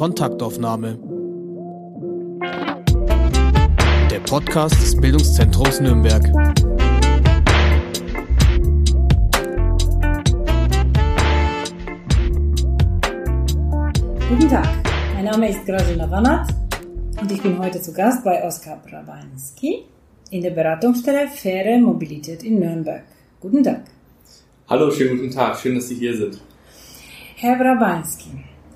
Kontaktaufnahme. Der Podcast des Bildungszentrums Nürnberg. Guten Tag, mein Name ist Grażyna Wanat und ich bin heute zu Gast bei Oskar Brabanski in der Beratungsstelle Faire Mobilität in Nürnberg. Guten Tag. Hallo, schönen guten Tag, schön, dass Sie hier sind. Herr Brabanski,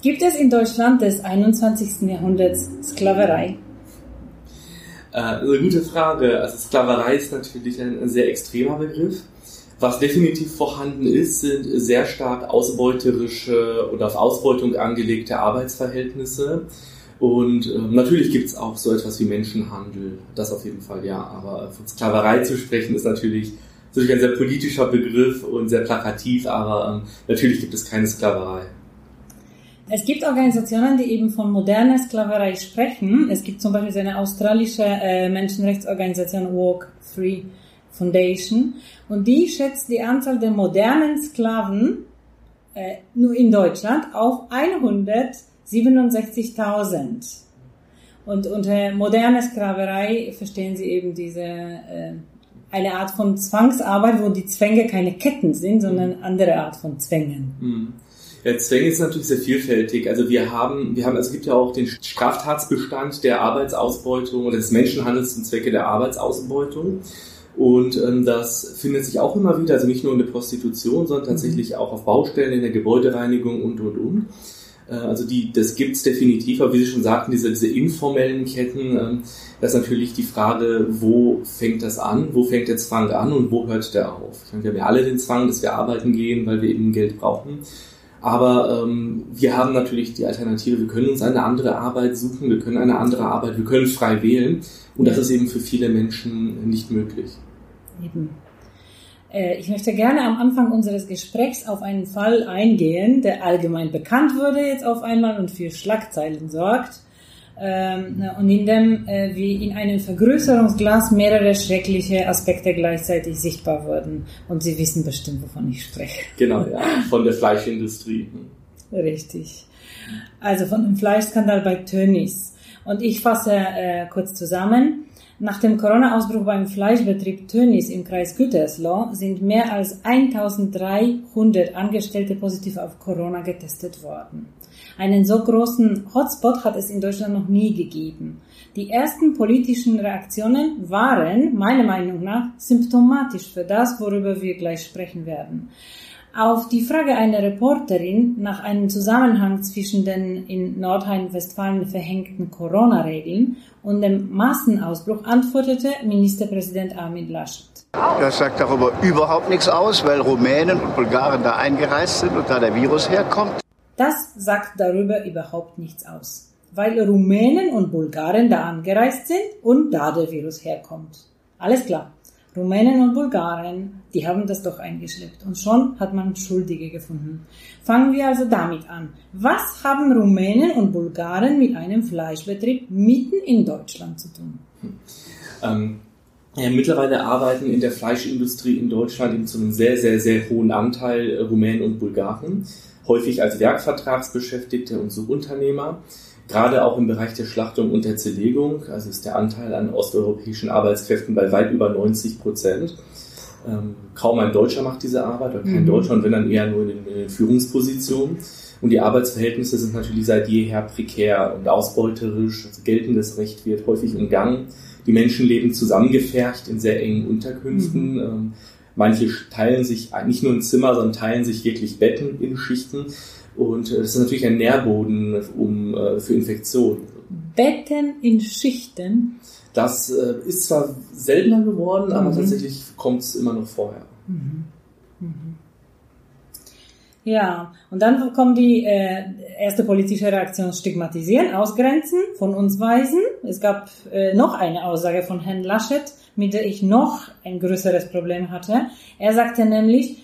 gibt es in Deutschland des 21. Jahrhunderts Sklaverei? Äh, eine gute Frage. Also Sklaverei ist natürlich ein, sehr extremer Begriff. Was definitiv vorhanden ist, sind sehr stark ausbeuterische oder auf Ausbeutung angelegte Arbeitsverhältnisse. Und äh, natürlich gibt es auch so etwas wie Menschenhandel, das auf jeden Fall ja. Aber von Sklaverei zu sprechen ist natürlich, ein sehr politischer Begriff und sehr plakativ, aber ähm, natürlich gibt es keine Sklaverei. Es gibt Organisationen, die eben von moderner Sklaverei sprechen. Es gibt zum Beispiel so eine australische äh, Menschenrechtsorganisation Walk Free Foundation und die schätzt die Anzahl der modernen Sklaven äh, nur in Deutschland auf 167.000. Und unter moderner Sklaverei verstehen sie eben diese äh, eine Art von Zwangsarbeit, wo die Zwänge keine Ketten sind, sondern andere Art von Zwängen. Mhm. Ja, Zwänge ist natürlich sehr vielfältig. Also wir haben, wir haben, also es gibt ja auch den Straftatsbestand der Arbeitsausbeutung oder des Menschenhandels zum Zwecke der Arbeitsausbeutung. Und ähm, das findet sich auch immer wieder, also nicht nur in der Prostitution, sondern tatsächlich auch auf Baustellen, in der Gebäudereinigung und, und, und. Äh, also die, das gibt's definitiv, aber wie Sie schon sagten, diese, diese informellen Ketten, ähm, das ist natürlich die Frage, wo fängt das an, wo fängt der Zwang an und wo hört der auf? Ich meine, wir haben ja alle den Zwang, dass wir arbeiten gehen, weil wir eben Geld brauchen. Aber ähm, wir haben natürlich die Alternative, wir können uns eine andere Arbeit suchen, wir können eine andere Arbeit, wir können frei wählen. Und das ist eben für viele Menschen nicht möglich. Eben. Äh, ich möchte gerne am Anfang unseres Gesprächs auf einen Fall eingehen, der allgemein bekannt wurde jetzt auf einmal und für Schlagzeilen sorgt. Ähm, und in dem äh, wie in einem Vergrößerungsglas mehrere schreckliche Aspekte gleichzeitig sichtbar wurden. Und Sie wissen bestimmt, wovon ich spreche. Genau, ja, von der Fleischindustrie. Richtig. Also von dem Fleischskandal bei Tönnies. Und ich fasse äh, kurz zusammen. Nach dem Corona-Ausbruch beim Fleischbetrieb Tönnies im Kreis Gütersloh sind mehr als 1300 Angestellte positiv auf Corona getestet worden. Einen so großen Hotspot hat es in Deutschland noch nie gegeben. Die ersten politischen Reaktionen waren, meiner Meinung nach, symptomatisch für das, worüber wir gleich sprechen werden. Auf die Frage einer Reporterin nach einem Zusammenhang zwischen den in Nordrhein-Westfalen verhängten Corona-Regeln und dem Massenausbruch antwortete Ministerpräsident Armin Laschet. Das sagt darüber überhaupt nichts aus, weil Rumänen und Bulgaren da eingereist sind und da der Virus herkommt. Das sagt darüber überhaupt nichts aus, weil Rumänen und Bulgaren da angereist sind und da der Virus herkommt. Alles klar. Rumänen und Bulgaren, die haben das doch eingeschleppt und schon hat man Schuldige gefunden. Fangen wir also damit an. Was haben Rumänen und Bulgaren mit einem Fleischbetrieb mitten in Deutschland zu tun? Ähm, ja, mittlerweile arbeiten in der Fleischindustrie in Deutschland eben zu einem sehr, sehr, sehr hohen Anteil Rumänen und Bulgaren häufig als Werkvertragsbeschäftigte und Subunternehmer. Gerade auch im Bereich der Schlachtung und der Zerlegung, also ist der Anteil an osteuropäischen Arbeitskräften bei weit über 90 Prozent. Ähm, kaum ein Deutscher macht diese Arbeit, oder kein mhm. Deutscher, und wenn dann eher nur in den, in den Führungspositionen. Und die Arbeitsverhältnisse sind natürlich seit jeher prekär und ausbeuterisch. Also geltendes Recht wird häufig umgangen. Die Menschen leben zusammengefercht in sehr engen Unterkünften. Mhm. Manche teilen sich nicht nur ein Zimmer, sondern teilen sich wirklich Betten in Schichten. Und äh, das ist natürlich ein Nährboden um, äh, für Infektionen. Betten in Schichten? Das äh, ist zwar seltener geworden, aber mhm. tatsächlich kommt es immer noch vorher. Mhm. Mhm. Ja, und dann kommt die äh, erste politische Reaktion stigmatisieren, ausgrenzen, von uns weisen. Es gab äh, noch eine Aussage von Herrn Laschet, mit der ich noch ein größeres Problem hatte. Er sagte nämlich,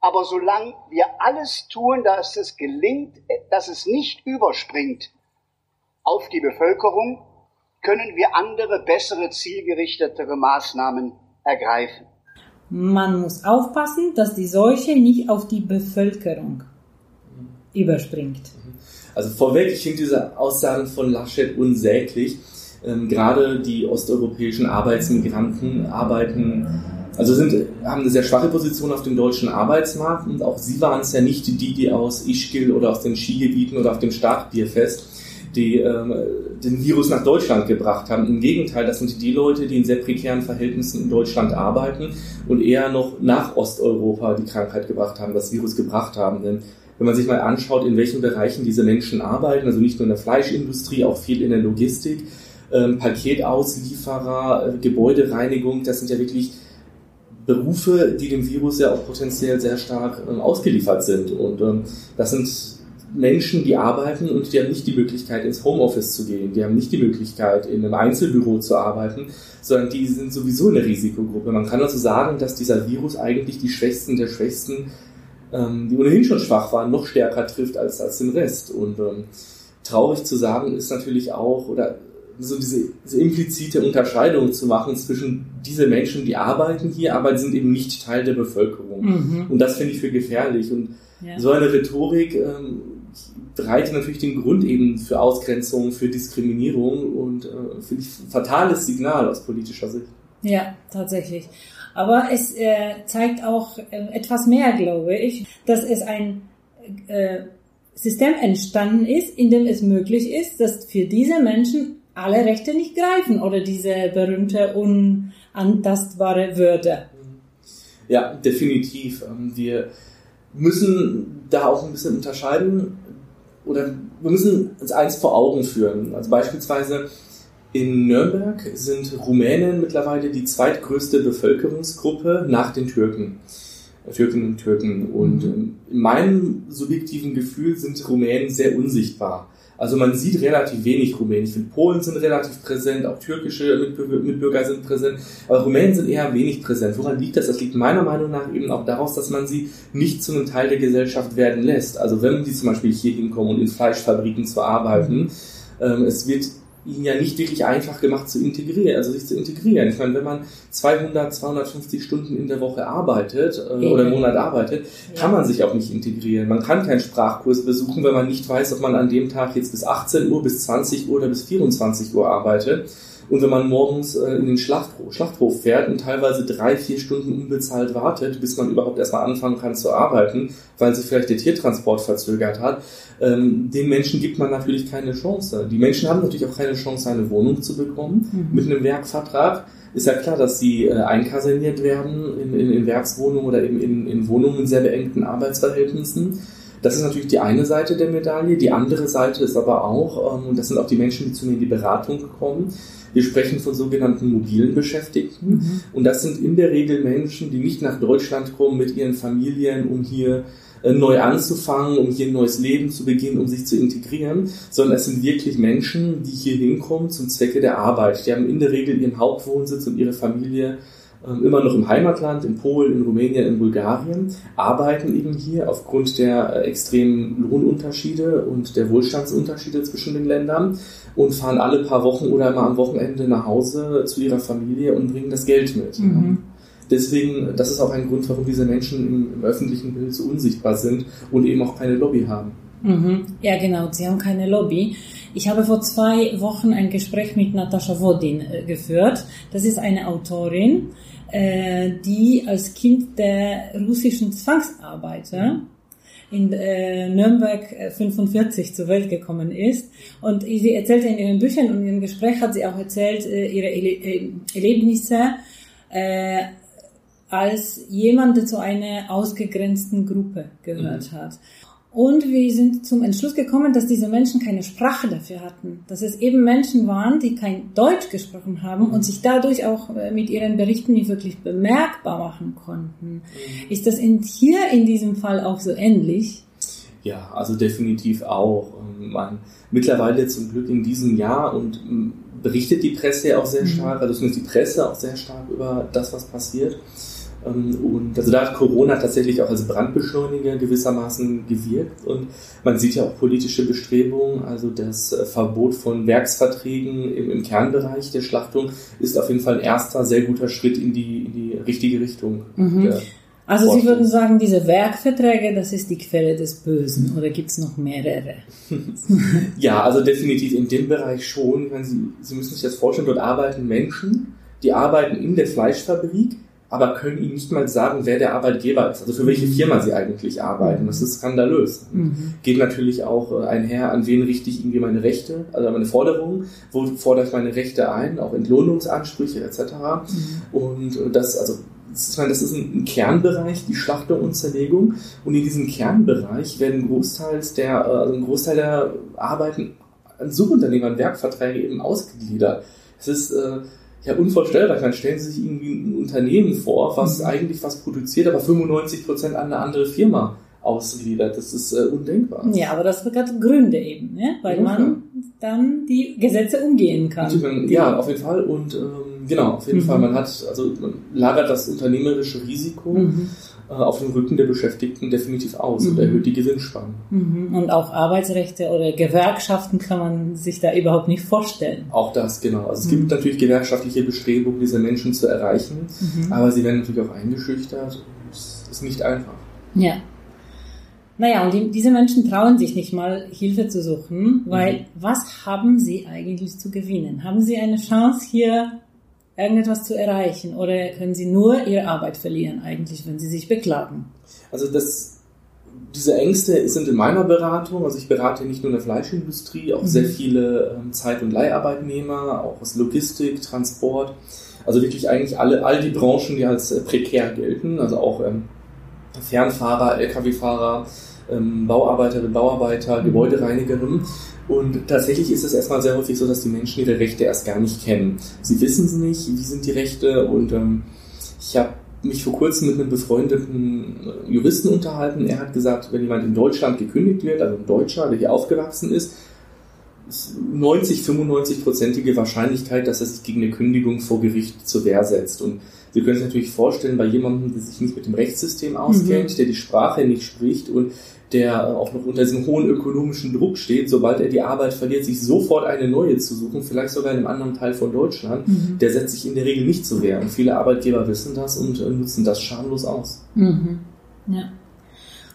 aber solange wir alles tun, dass es gelingt, dass es nicht überspringt auf die Bevölkerung, können wir andere, bessere, zielgerichtetere Maßnahmen ergreifen. man muss aufpassen, dass die Seuche nicht auf die Bevölkerung überspringt. Also vorweg, ich finde diese Aussagen von Laschet unsäglich. Ähm, gerade die osteuropäischen Arbeitsmigranten arbeiten, also sind, haben eine sehr schwache Position auf dem deutschen Arbeitsmarkt und auch sie waren es ja nicht die, die aus Ischgl oder aus den Skigebieten oder auf dem Starkbierfest die ähm, den Virus nach Deutschland gebracht haben. Im Gegenteil, das sind die Leute, die in sehr prekären Verhältnissen in Deutschland arbeiten und eher noch nach Osteuropa die Krankheit gebracht haben, das Virus gebracht haben. Denn wenn man sich mal anschaut, in welchen Bereichen diese Menschen arbeiten, also nicht nur in der Fleischindustrie, auch viel in der Logistik, ähm, Paketauslieferer, äh, Gebäudereinigung, das sind ja wirklich Berufe, die dem Virus ja auch potenziell sehr stark ähm, ausgeliefert sind. Und ähm, das sind Menschen, die arbeiten und die haben nicht die Möglichkeit, ins Homeoffice zu gehen. Die haben nicht die Möglichkeit, in einem Einzelbüro zu arbeiten, sondern die sind sowieso eine Risikogruppe. Man kann also sagen, dass dieser Virus eigentlich die Schwächsten der Schwächsten, ähm, die ohnehin schon schwach waren, noch stärker trifft als, als den Rest. Und ähm, traurig zu sagen ist natürlich auch, oder so diese, diese implizite Unterscheidung zu machen zwischen diese Menschen, die arbeiten hier, aber die sind eben nicht Teil der Bevölkerung. Mhm. Und das finde ich für gefährlich. Und ja. so eine Rhetorik ähm, bereitet natürlich den Grund eben für Ausgrenzung, für Diskriminierung und äh, finde ich ein fatales Signal aus politischer Sicht. Ja, tatsächlich. Aber es äh, zeigt auch äh, etwas mehr, glaube ich, dass es ein äh, System entstanden ist, in dem es möglich ist, dass für diese Menschen alle Rechte nicht greifen oder diese berühmte unantastbare Würde. Ja, definitiv. Ähm, wir müssen da auch ein bisschen unterscheiden oder wir müssen uns eins vor Augen führen. Also beispielsweise in Nürnberg sind Rumänen mittlerweile die zweitgrößte Bevölkerungsgruppe nach den Türken. Türkinnen und Türken. Und mhm. in meinem subjektiven Gefühl sind Rumänen sehr unsichtbar. Also man sieht relativ wenig Rumänen. Ich finde, Polen sind relativ präsent, auch türkische Mitbürger sind präsent, aber Rumänen sind eher wenig präsent. Woran liegt das? Das liegt meiner Meinung nach eben auch daraus, dass man sie nicht zu einem Teil der Gesellschaft werden lässt. Also wenn die zum Beispiel hier hinkommen und in Fleischfabriken zu arbeiten, ähm, es wird ihnen ja nicht wirklich einfach gemacht zu integrieren, also sich zu integrieren. Ich meine, wenn man 200, 250 Stunden in der Woche arbeitet äh, oder im Monat arbeitet, kann man sich auch nicht integrieren. Man kann keinen Sprachkurs besuchen, wenn man nicht weiß, ob man an dem Tag jetzt bis 18 Uhr, bis 20 Uhr oder bis 24 Uhr arbeitet. Und wenn man morgens äh, in den Schlachthof, Schlachthof fährt und teilweise drei, vier Stunden unbezahlt wartet, bis man überhaupt erstmal anfangen kann zu arbeiten, weil sich vielleicht der Tiertransport verzögert hat, ähm, den Menschen gibt man natürlich keine Chance. Die Menschen haben natürlich auch keine Chance, eine Wohnung zu bekommen mhm. mit einem Werkvertrag. Ist ja klar, dass sie äh, einkaserniert werden in, in, in Werkswohnungen oder eben in, in Wohnungen in sehr beengten Arbeitsverhältnissen. Das ist natürlich die eine Seite der Medaille. Die andere Seite ist aber auch, ähm, und das sind auch die Menschen, die zu mir in die Beratung kommen, wir sprechen von sogenannten mobilen Beschäftigten. Mhm. Und das sind in der Regel Menschen, die nicht nach Deutschland kommen mit ihren Familien, um hier äh, neu anzufangen, um hier ein neues Leben zu beginnen, um sich zu integrieren, sondern es sind wirklich Menschen, die hier hinkommen zum Zwecke der Arbeit. Die haben in der Regel ihren Hauptwohnsitz und ihre Familie immer noch im Heimatland, in Polen, in Rumänien, in Bulgarien, arbeiten eben hier aufgrund der äh, extremen Lohnunterschiede und der Wohlstandsunterschiede zwischen den Ländern und fahren alle paar Wochen oder immer am Wochenende nach Hause zu ihrer Familie und bringen das Geld mit. Mhm. Deswegen, das ist auch ein Grund, warum diese Menschen im, im, öffentlichen Bild so unsichtbar sind und eben auch keine Lobby haben. Mhm. Ja, genau, sie haben keine Lobby. Ich habe vor zwei Wochen ein Gespräch mit Natascha Wodin äh, geführt. Das ist eine Autorin, die als Kind der russischen Zwangsarbeiter in äh, Nürnberg 45 äh, zur Welt gekommen ist. Und sie erzählte in ihren Büchern und in ihrem Gespräch hat sie auch erzählt, äh, ihre Ele Erlebnisse äh, als jemand, der zu einer ausgegrenzten Gruppe gehört mhm. hat. Und wir sind zum Entschluss gekommen, dass diese Menschen keine Sprache dafür hatten. Dass es eben Menschen waren, die kein Deutsch gesprochen haben und sich dadurch auch äh, mit ihren Berichten nicht wirklich bemerkbar machen konnten. Mhm. Ist das in, hier in diesem Fall auch so ähnlich? Ja, also definitiv auch. Ähm, man, mittlerweile zum Glück in diesem Jahr und ähm, berichtet die Presse ja auch sehr mhm. stark, also zumindest die Presse auch sehr stark über das, was passiert. Ähm, und also da hat Corona tatsächlich auch als Brandbeschleuniger gewissermaßen gewirkt und man sieht ja auch politische Bestrebungen, also das äh, Verbot von Werksverträgen im, im Kernbereich der Schlachtung ist auf jeden Fall ein erster sehr guter Schritt in die, in die richtige Richtung. Mhm. Also Sie würden sagen, diese Werkverträge, das ist die Quelle des Bösen oder gibt es noch mehrere? ja, also definitiv in dem Bereich schon. Sie, Sie müssen sich das vorstellen, dort arbeiten Menschen, die arbeiten in der Fleischfabrik, aber können ihnen nicht mal sagen, wer der Arbeitgeber ist, also für welche mhm. Firma sie eigentlich arbeiten. Das ist skandalös. Mhm. Geht natürlich auch äh, einher, an wen richte ich irgendwie meine Rechte, also meine Forderungen, wo fordere ich meine Rechte ein, auch Entlohnungsansprüche etc. Mhm. Und äh, das, also ich meine, das ist ein, Kernbereich, die Schlachtung und Zerlegung. Und in diesem Kernbereich werden großteils der, äh, also ein Großteil der Arbeiten an Subunternehmern, Werkverträge eben ausgegliedert. Es ist ja unvorstellbar. Dann stellen Sie sich irgendwie ein Unternehmen vor, was mhm. eigentlich was produziert, aber 95 Prozent an eine andere Firma ausgliedert. Das ist äh, undenkbar. Ja, aber das hat Gründe eben, ne? weil ja, man dann die Gesetze umgehen kann. Man, ja, auf jeden Fall. Und ähm, genau, auf jeden mhm. Fall. Man hat, also man lagert das unternehmerische Risiko. Mhm auf dem Rücken der Beschäftigten definitiv aus mhm. und erhöht die Gewinnspanne. Mhm. Und auch Arbeitsrechte oder Gewerkschaften kann man sich da überhaupt nicht vorstellen. Auch das, genau. Also es mhm. gibt natürlich gewerkschaftliche Bestrebungen, diese Menschen zu erreichen, mhm. aber sie werden natürlich auch eingeschüchtert. Es ist nicht einfach. Ja. Naja, und die, diese Menschen trauen sich nicht mal, Hilfe zu suchen, weil mhm. was haben sie eigentlich zu gewinnen? Haben sie eine Chance, hier irgendetwas zu erreichen? Oder können sie nur ihre Arbeit verlieren eigentlich, wenn sie sich beklagen? Also das, diese Ängste sind in meiner Beratung, also ich berate nicht nur in der Fleischindustrie, auch mhm. sehr viele ähm, Zeit- und Leiharbeitnehmer, auch aus Logistik, Transport, also wirklich eigentlich alle, all die Branchen, die als äh, prekär gelten, also auch ähm, Fernfahrer, Lkw-Fahrer, ähm, Bauarbeiterinnen, Bauarbeiter, mhm. Gebäudereinigerinnen. Und tatsächlich ist es erstmal sehr häufig so, dass die Menschen ihre Rechte erst gar nicht kennen. Sie wissen sie nicht, wie sind die Rechte und ähm, ich habe mich vor kurzem mit einem befreundeten Juristen unterhalten. Er hat gesagt, wenn jemand in Deutschland gekündigt wird, also ein Deutscher, der hier aufgewachsen ist, 90, 95-prozentige Wahrscheinlichkeit, dass er sich gegen eine Kündigung vor Gericht zur Wehr setzt. Und Sie können sich natürlich vorstellen, bei jemandem, der sich nicht mit dem Rechtssystem auskennt, mhm. der die Sprache nicht spricht und der auch noch unter diesem hohen ökonomischen Druck steht, sobald er die Arbeit verliert, sich sofort eine neue zu suchen, vielleicht sogar in einem anderen Teil von Deutschland, mhm. der setzt sich in der Regel nicht zur Wehr. Und viele Arbeitgeber wissen das und äh, nutzen das schamlos aus. Mhm. Ja.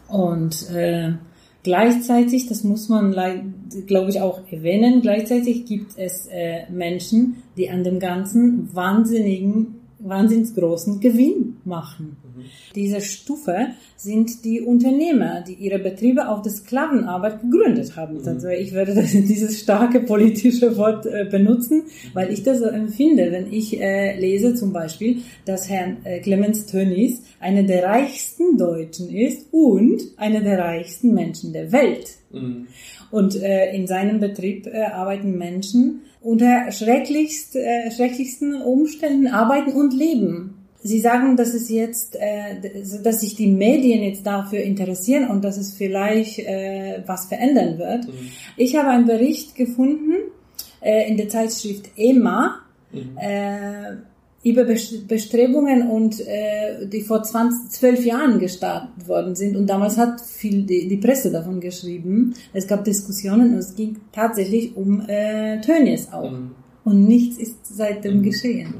Und äh, gleichzeitig, das muss man, glaube ich, auch erwähnen, gleichzeitig gibt es äh, Menschen, die an dem Ganzen wahnsinnigen wahnsinnig großen Gewinn machen. Mhm. Diese Stufe sind die Unternehmer, die ihre Betriebe auf der Sklavenarbeit gegründet haben. Mhm. Also ich werde das, dieses starke politische Wort äh, benutzen, weil ich das so empfinde, wenn ich äh, lese zum Beispiel, dass Herr äh, Clemens Tönnies einer der reichsten Deutschen ist und einer der reichsten Menschen der Welt. Mhm. Und äh, in seinem Betrieb äh, arbeiten Menschen, unter schrecklichst, äh, schrecklichsten Umständen arbeiten und leben. Sie sagen, dass es jetzt, äh, dass sich die Medien jetzt dafür interessieren und dass es vielleicht äh, was verändern wird. Mhm. Ich habe einen Bericht gefunden äh, in der Zeitschrift EMA. Mhm. Über Bestrebungen und äh, die vor 20, 12 Jahren gestartet worden sind. Und damals hat viel die, die Presse davon geschrieben. Es gab Diskussionen und es ging tatsächlich um äh, Tönnies auch. Mhm. Und nichts ist seitdem mhm. geschehen.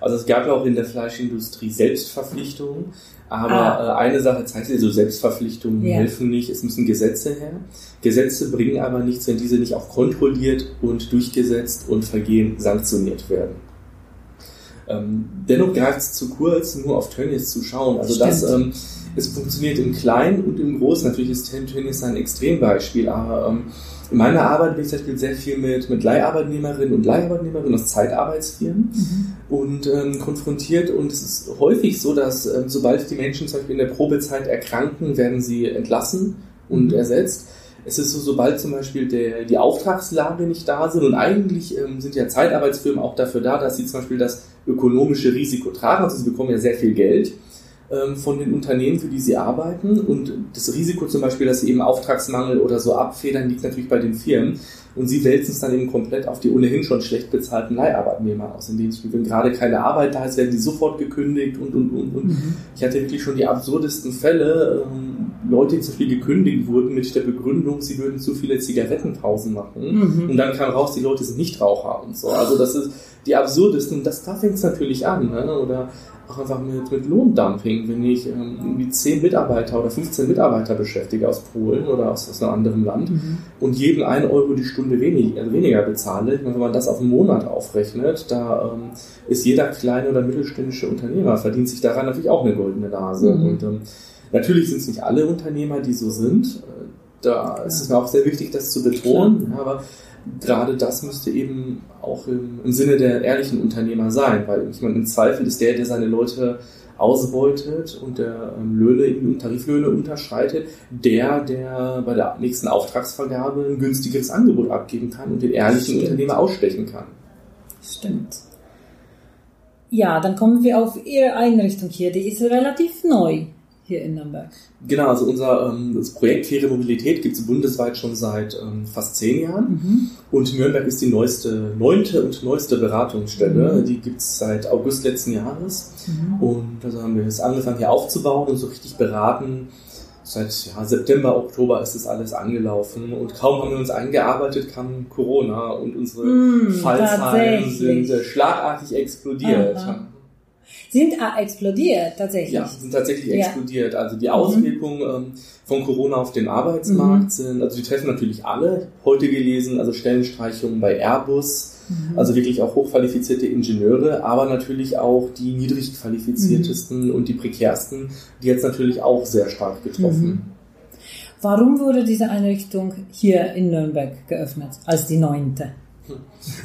Also es gab ja auch in der Fleischindustrie Selbstverpflichtungen, aber ah. äh, eine Sache zeigt sich, so Selbstverpflichtungen ja. helfen nicht, es müssen Gesetze her. Gesetze bringen aber nichts, wenn diese nicht auch kontrolliert und durchgesetzt und Vergehen sanktioniert werden. Ähm, dennoch greift es zu kurz, nur auf Tönnies zu schauen. Also Stimmt. das, ähm, es funktioniert im Kleinen und im Großen. Natürlich ist Tönnies ein Extrembeispiel, aber ähm, in meiner Arbeit bin ich zum Beispiel sehr viel mit, mit Leiharbeitnehmerinnen und Leiharbeitnehmerinnen aus Zeitarbeitsfirmen mhm. und ähm, konfrontiert. Und es ist häufig so, dass ähm, sobald die Menschen zum Beispiel in der Probezeit erkranken, werden sie entlassen und mhm. ersetzt. Es ist so, sobald zum Beispiel der, die Auftragslage nicht da sind und eigentlich ähm, sind ja Zeitarbeitsfirmen auch dafür da, dass sie zum Beispiel das ökonomische Risiko tragen. Also sie bekommen ja sehr viel Geld ähm, von den Unternehmen, für die sie arbeiten. Und das Risiko zum Beispiel, dass sie eben Auftragsmangel oder so abfedern, liegt natürlich bei den Firmen. Und sie wälzen es dann eben komplett auf die ohnehin schon schlecht bezahlten Leiharbeitnehmer aus, indem sie, wenn gerade keine Arbeit da ist, werden die sofort gekündigt und, und, und, und. Mhm. Ich hatte wirklich schon die absurdesten Fälle, ähm, Leute, die zu viel gekündigt wurden mit der Begründung, sie würden zu viele Zigarettenpausen machen. Mhm. Und dann kam raus, die Leute sind nicht Raucher und so. Also das ist die absurdesten, das, da fängt es natürlich an. Ne? Oder auch einfach mit, mit Lohndumping, wenn ich ähm, irgendwie 10 Mitarbeiter oder 15 Mitarbeiter beschäftige aus Polen oder aus, aus einem anderen Land mhm. und jedem 1 Euro die Stunde wenig, äh, weniger bezahle, wenn man das auf einen Monat aufrechnet, da ähm, ist jeder kleine oder mittelständische Unternehmer, verdient sich daran natürlich auch eine goldene Nase. Mhm. Und ähm, natürlich sind es nicht alle Unternehmer, die so sind. Äh, da ist es mir auch sehr wichtig, das zu betonen. Ja, aber gerade das müsste eben auch im, im, Sinne der ehrlichen Unternehmer sein, weil ich meine, im Zweifel ist der, der seine Leute ausbeutet und der ähm, Löhne, Tariflöhne unterschreitet, der, der bei der nächsten Auftragsvergabe ein günstigeres Angebot abgeben kann und den ehrlichen. Unternehmer ausstechen kann. Stimmt. Ja, dann kommen wir auf Ihre Einrichtung hier. Die ist relativ neu hier in Nürnberg. Genau, also unser ähm, das Projekt Faire Mobilität gibt es bundesweit schon seit ähm, fast zehn Jahren. Mhm. Und Nürnberg ist die neueste, neunte und neueste Beratungsstelle. Mhm. Die gibt es seit August letzten Jahres. Mhm. Und also haben wir es angefangen hier aufzubauen und so richtig beraten. Seit ja, September, Oktober ist es alles angelaufen und kaum haben wir uns eingearbeitet, kam Corona und unsere mm, Fallzahlen sind äh, schlagartig explodiert. Aha sind explodiert tatsächlich. Ja, sind tatsächlich ja. explodiert. Also die Auswirkungen mhm. von Corona auf den Arbeitsmarkt mhm. sind, also die treffen natürlich alle. Heute gelesen, also Stellenstreichungen bei Airbus, mhm. also wirklich auch hochqualifizierte Ingenieure, aber natürlich auch die niedrig qualifiziertesten mhm. und die prekärsten, die jetzt natürlich auch sehr stark getroffen. Mhm. Warum wurde diese Einrichtung hier in Nürnberg geöffnet als die neunte?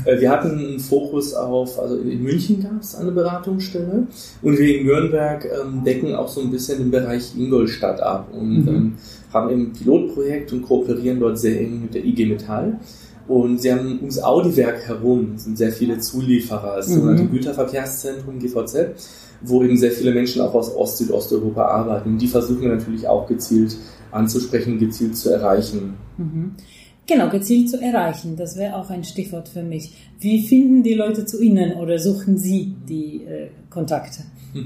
Äh, wir hatten einen Fokus auf, also in München gab es eine Beratungsstelle und wir in Nürnberg ähm, decken auch so ein bisschen den Bereich Ingolstadt ab und mhm. ähm, haben ein Pilotprojekt und kooperieren dort sehr eng mit der IG Metall. Und sie haben ums Audi-Werk herum sind sehr viele Zulieferer, das mhm. sogenannte Güterverkehrszentrum GVZ, wo eben sehr viele Menschen auch aus Ost- Südosteuropa arbeiten. Und die versuchen wir natürlich auch gezielt anzusprechen, gezielt zu erreichen. Mhm. Genau, gezielt zu erreichen. Das wäre auch ein Stichwort für mich. Wie finden die Leute zu Ihnen oder suchen Sie die äh, Kontakte?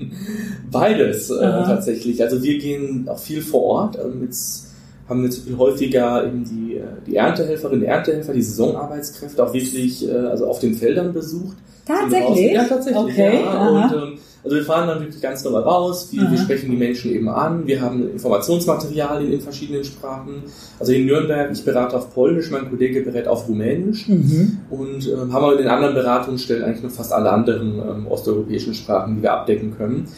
Beides äh, tatsächlich. Also wir gehen auch viel vor Ort. Ähm, jetzt haben wir jetzt viel häufiger eben die, äh, die Erntehelferinnen, Erntehelfer, die Saisonarbeitskräfte auch wirklich äh, also auf den Feldern besucht. Tatsächlich? Ja, tatsächlich. Okay. Ja. Und, ähm, also wir fahren dann wirklich ganz normal raus, wir, wir, sprechen die Menschen eben an, wir haben Informationsmaterialien in verschiedenen Sprachen. Also in Nürnberg, ich berate auf Polnisch, mein Kollege berät auf Rumänisch mhm. und äh, haben aber in den anderen Beratungsstellen eigentlich noch fast alle anderen ähm, osteuropäischen Sprachen, die wir abdecken können.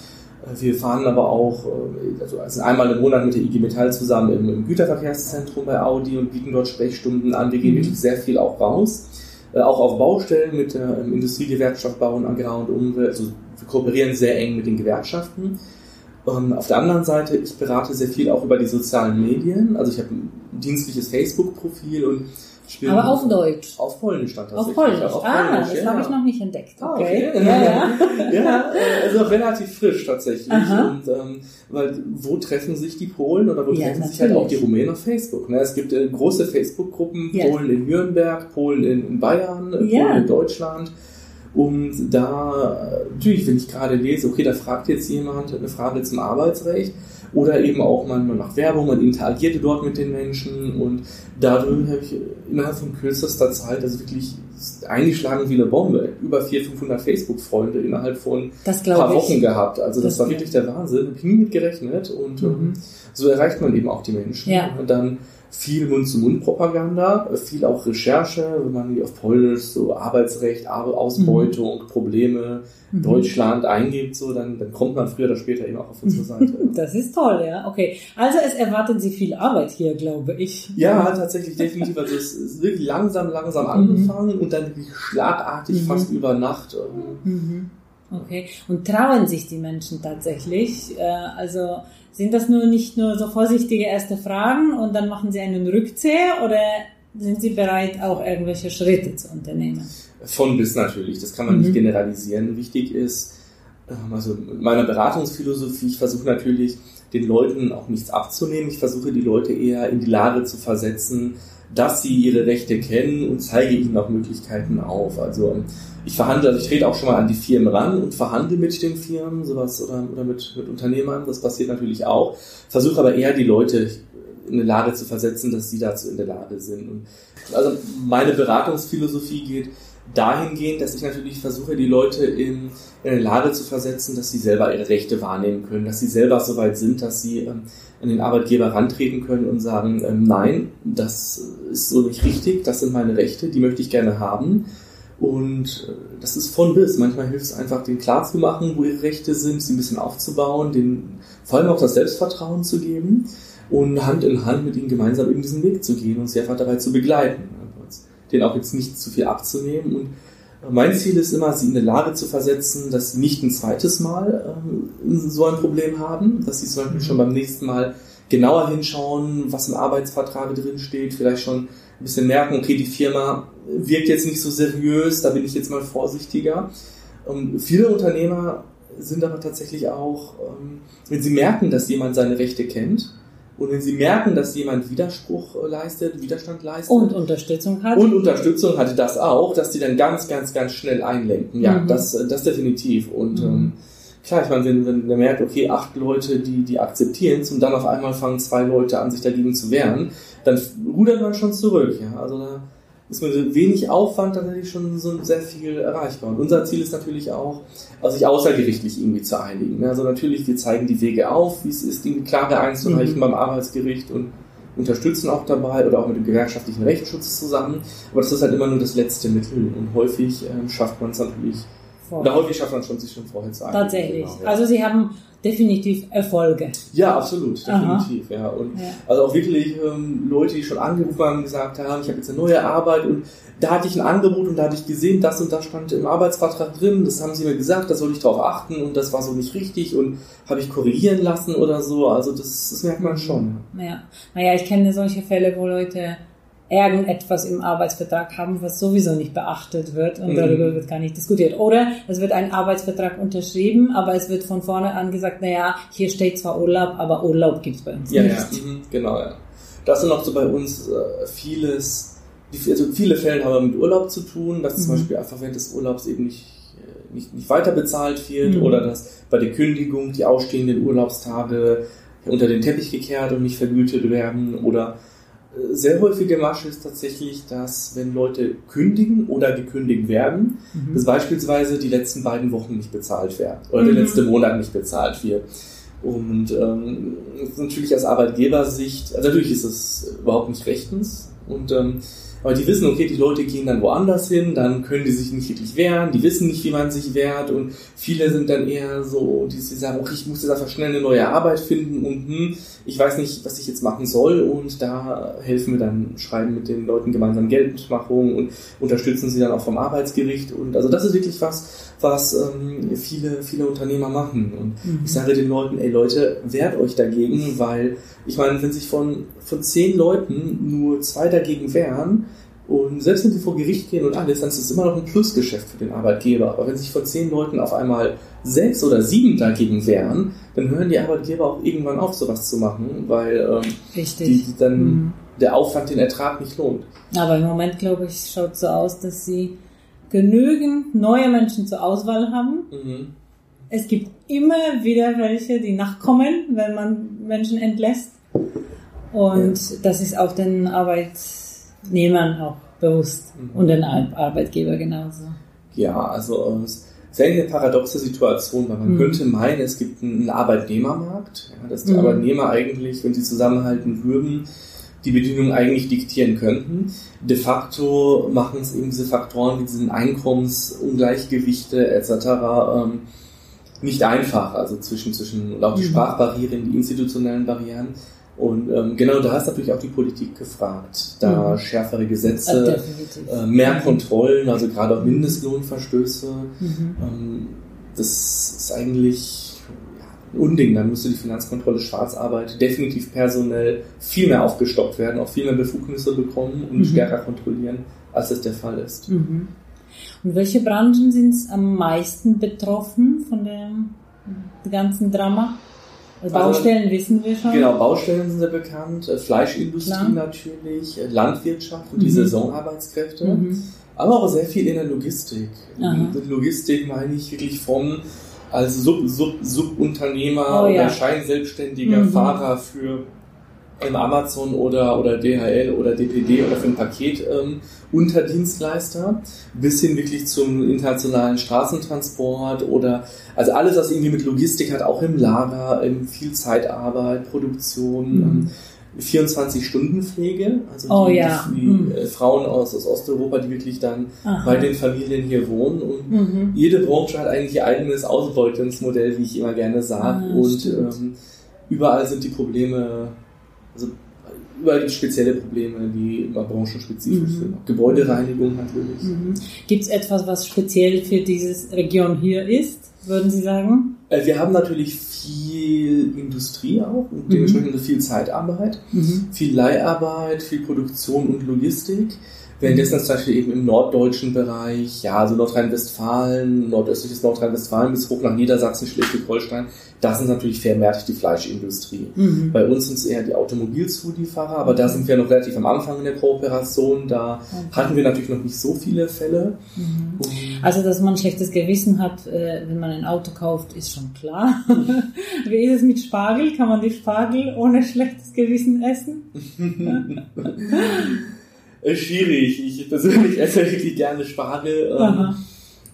Äh, wir fahren aber auch äh, also, einmal im Monat mit der IG Metall zusammen im, im Güterverkehrszentrum bei Audi und bieten dort Sprechstunden an. Wir gehen mhm. wirklich sehr viel auch raus. Äh, auch auf Baustellen mit der ähm, Industriegewerkschaft Bau und Agrar und Umwelt. Also wir kooperieren sehr eng mit den Gewerkschaften. Ähm, auf der anderen Seite, ich berate sehr viel auch über die sozialen Medien. Also ich habe ein dienstliches Facebook-Profil und ich Aber auf Deutsch. Auf Polnisch stand das. Auf Polnisch. Auf ah, Polnisch, das ja. habe ich noch nicht entdeckt. Ah, okay. okay. Ja, ja. ja, also relativ frisch tatsächlich. Aha. Und ähm, weil wo treffen sich die Polen oder wo ja, treffen natürlich. sich halt auch die Rumänen auf Facebook? Ne? Es gibt äh, große Facebook-Gruppen, Polen in Nürnberg, Polen in, in Bayern, äh, Polen in Deutschland. Und da, natürlich, wenn ich gerade lese, okay, da fragt jetzt jemand eine Frage zum Arbeitsrecht oder eben auch manchmal nach Werbung, man interagierte dort mit den Menschen und dadurch habe ich innerhalb von kürzester Zeit, also wirklich eingeschlagen wie eine Bombe, über 400, 500 Facebook-Freunde innerhalb von ein paar Wochen ich. gehabt. Also das, das war wirklich der Wahnsinn, habe ich nie mit gerechnet und mhm. ähm, so erreicht man eben auch die Menschen. Ja. Und dann viel Mund-zu-Mund-Propaganda, viel auch Recherche, wenn man auf Polnisch so Arbeitsrecht, Ausbeutung, mhm. Probleme, mhm. Deutschland eingibt, so, dann, dann kommt man früher oder später eben auch auf unsere Seite. Das ist toll, ja. Okay. Also es erwartet Sie viel Arbeit hier, glaube ich. Ja, tatsächlich, definitiv. Also es ist wirklich langsam, langsam mhm. angefangen und dann wirklich schlagartig mhm. fast über Nacht. Ähm, mhm. Okay. Und trauen sich die Menschen tatsächlich? Äh, also sind das nur nicht nur so vorsichtige erste Fragen und dann machen Sie einen Rückzieher oder sind Sie bereit, auch irgendwelche Schritte zu unternehmen? Von bis natürlich, das kann man mhm. nicht generalisieren. Wichtig ist, Ähm, also in meiner Beratungsphilosophie, ich versuche natürlich den Leuten auch nichts abzunehmen. Ich versuche die Leute eher in die Lage zu versetzen, dass sie ihre Rechte kennen und zeige ihnen auch Möglichkeiten auf. Also ähm, ich verhandle, also ich trete auch schon mal an die Firmen ran und verhandle mit den Firmen, sowas oder, oder mit, mit Unternehmern, das passiert natürlich auch. Versuche aber eher die Leute in eine Lage zu versetzen, dass sie dazu in der Lage sind. Und also meine Beratungsphilosophie geht dahingehend, dass ich natürlich versuche, die Leute in, in eine Lage zu versetzen, dass sie selber ihre Rechte wahrnehmen können, dass sie selber so weit sind, dass sie ähm, an den Arbeitgeber rantreten können und sagen, ähm, nein, das ist so nicht richtig, das sind meine Rechte, die möchte ich gerne haben. Und äh, das ist von bis. Manchmal hilft es einfach, denen klarzumachen, wo ihre Rechte sind, sie ein bisschen aufzubauen, denen vor allem auch das Selbstvertrauen zu geben und Hand in Hand mit ihnen gemeinsam eben diesen Weg zu gehen und sie einfach dabei zu begleiten. Den auch jetzt nicht zu viel abzunehmen. Und mein Ziel ist immer, sie in eine Lage zu versetzen, dass sie nicht ein zweites Mal ähm, so ein Problem haben, dass sie zum Beispiel schon beim nächsten Mal genauer hinschauen, was im Arbeitsvertrag drin steht, vielleicht schon ein bisschen merken, okay, die Firma wirkt jetzt nicht so seriös, da bin ich jetzt mal vorsichtiger. Und viele Unternehmer sind aber tatsächlich auch, ähm, wenn sie merken, dass jemand seine Rechte kennt, und wenn Sie merken, dass jemand Widerspruch äh, leistet, Widerstand leistet. Und Unterstützung hat. Und Unterstützung hatte das auch, dass die dann ganz, ganz, ganz schnell einlenken. Ja, mhm. das, äh, das definitiv. Und mhm. ähm, klar, ich meine, wenn, wenn der merkt, okay, acht Leute, die, die akzeptieren es und dann auf einmal fangen zwei Leute an, sich dagegen zu wehren, dann rudert man schon zurück. Ja, also da ist mit wenig Aufwand tatsächlich schon so sehr viel erreichbar. Und unser Ziel ist natürlich auch, also sich außergerichtlich irgendwie zu einigen. Also natürlich, wir zeigen die Wege auf, wie es ist, die Klage einzureichen mhm. beim Arbeitsgericht und unterstützen auch dabei oder auch mit dem gewerkschaftlichen Rechtsschutz zusammen. Aber das ist halt immer nur das letzte Mittel und häufig ähm, schafft man es natürlich Vorher. Oder häufig schafft man schon, sich schon vorher zu einigen. Tatsächlich. Genau, ja. Also Sie haben definitiv Erfolge. Ja, absolut, definitiv. Ja. Und ja. Also auch wirklich ähm, Leute, die schon angerufen haben, gesagt haben, ich habe jetzt eine neue Arbeit und da hatte ich ein Angebot und da hatte ich gesehen, das und das stand im Arbeitsvertrag drin, das haben sie mir gesagt, da soll ich darauf achten und das war so nicht richtig und habe ich korrigieren lassen oder so. Also das, das merkt man schon. Ja. Naja, ich kenne solche Fälle, wo Leute irgendetwas im Arbeitsvertrag haben, was sowieso nicht beachtet wird und mhm. darüber wird gar nicht diskutiert. Oder es wird ein Arbeitsvertrag unterschrieben, aber es wird von vorne an gesagt, naja, hier steht zwar Urlaub, aber Urlaub gibt es bei uns ja, nicht. Ja, mhm, genau, ja. Das sind auch so bei uns äh, vieles, also viele Fälle haben mit Urlaub zu tun, dass mhm. zum Beispiel einfach während des Urlaubs eben nicht, äh, nicht, nicht weiter bezahlt wird mhm. oder dass bei der Kündigung die ausstehenden Urlaubstage unter den Teppich gekehrt und nicht vergütet werden oder sehr häufige Masche ist tatsächlich, dass wenn Leute kündigen oder gekündigt werden, mhm. dass beispielsweise die letzten beiden Wochen nicht bezahlt werden oder mhm. der letzte Monat nicht bezahlt wird. Und ähm, natürlich aus Arbeitgebersicht, also natürlich ist es überhaupt nicht rechtens und ähm, aber die wissen, okay, die Leute gehen dann woanders hin, dann können die sich nicht wirklich wehren, die wissen nicht, wie man sich wehrt und viele sind dann eher so, die, sagen, okay, ich muss jetzt einfach schnell eine neue Arbeit finden und hm, ich weiß nicht, was ich jetzt machen soll und da helfen wir dann, schreiben mit den Leuten gemeinsam Geldmachung und unterstützen sie dann auch vom Arbeitsgericht und also das ist wirklich was, was ähm, viele, viele Unternehmer machen. Und mhm. ich sage den Leuten, ey Leute, wehrt euch dagegen, weil ich meine, wenn sich von, von zehn Leuten nur zwei dagegen wehren, und selbst wenn sie vor Gericht gehen und alles, dann ist es immer noch ein Plusgeschäft für den Arbeitgeber. Aber wenn sich von zehn Leuten auf einmal sechs oder sieben dagegen wehren, dann hören die Arbeitgeber auch irgendwann auf, sowas zu machen, weil ähm, die, die dann mhm. der Aufwand den Ertrag nicht lohnt. Aber im Moment, glaube ich, schaut so aus, dass sie genügend neue Menschen zur Auswahl haben. Mhm. Es gibt immer wieder welche, die nachkommen, wenn man Menschen entlässt. Und ja. das ist auch den Arbeitnehmern auch bewusst mhm. und den Arbeitgeber genauso. Ja, also es ist eine paradoxe Situation, weil man mhm. könnte meinen, es gibt einen Arbeitnehmermarkt, ja, dass die mhm. Arbeitnehmer eigentlich, wenn sie zusammenhalten würden, die Bedingungen eigentlich diktieren könnten. De facto machen es eben diese Faktoren, wie diese Einkommensungleichgewichte etc. Ähm, nicht einfach, also zwischen, zwischen und auch die mhm. Sprachbarrieren, die institutionellen Barrieren. Und ähm, genau da ist natürlich auch die Politik gefragt. Da mhm. schärfere Gesetze, äh, mehr Kontrollen, also gerade auch Mindestlohnverstöße. Mhm. Ähm, das ist eigentlich Unding. Dann müsste die Finanzkontrolle Schwarzarbeit definitiv personell viel mehr aufgestockt werden, auch viel mehr Befugnisse bekommen und mhm. stärker kontrollieren, als das der Fall ist. Mhm. Und welche Branchen sind am meisten betroffen von dem ganzen Drama? Also Baustellen wissen wir schon. Genau, Baustellen sind sehr bekannt, äh, Fleischindustrie Klar. natürlich, äh, Landwirtschaft und die Mhm. Saisonarbeitskräfte, Mhm. aber auch sehr viel in der Logistik. Aha. Mit Logistik meine ich wirklich vom als Sub, Sub, Subunternehmer Oh, ja. oder Scheinselbstständiger Mhm. Fahrer für ähm, Amazon oder, oder DHL oder DPD oder für ein Paket ähm, Unterdienstleister bis hin wirklich zum internationalen Straßentransport oder also alles, was irgendwie mit Logistik hat, auch im Lager, ähm, viel Zeitarbeit, Produktion, Mhm. ähm, 24-Stunden-Pflege, also Oh, die, ja. die Mhm. äh, Frauen aus, aus Osteuropa, die wirklich dann Aha. bei den Familien hier wohnen und Mhm. jede Branche hat eigentlich ihr eigenes Ausbeutungsmodell, wie ich immer gerne sage. Ah, und ähm, überall sind die Probleme, also überall gibt es spezielle Probleme, die immer branchenspezifisch Mhm. sind. Gebäudereinigung natürlich. Mhm. Gibt es etwas, was speziell für diese Region hier ist, würden Sie sagen? Äh, wir haben natürlich viel Industrie auch und Mhm. dementsprechend viel Zeitarbeit, Mhm. viel Leiharbeit, viel Produktion und Logistik. Währenddessen zum Beispiel eben im norddeutschen Bereich, ja, also Nordrhein-Westfalen, nordöstliches Nordrhein-Westfalen bis hoch nach Niedersachsen, Schleswig-Holstein, das ist natürlich vermehrt die Fleischindustrie. Mhm. Bei uns sind es eher die Automobilzulieferer, aber da sind wir noch relativ am Anfang in der Kooperation. Da hatten wir natürlich noch nicht so viele Fälle. Mhm. Also, dass man ein schlechtes Gewissen hat, äh, wenn man ein Auto kauft, ist schon klar. Wie ist es mit Spargel? Kann man die Spargel ohne schlechtes Gewissen essen? äh, schwierig. Ich persönlich esse wirklich gerne Spargel. Ähm, Aha.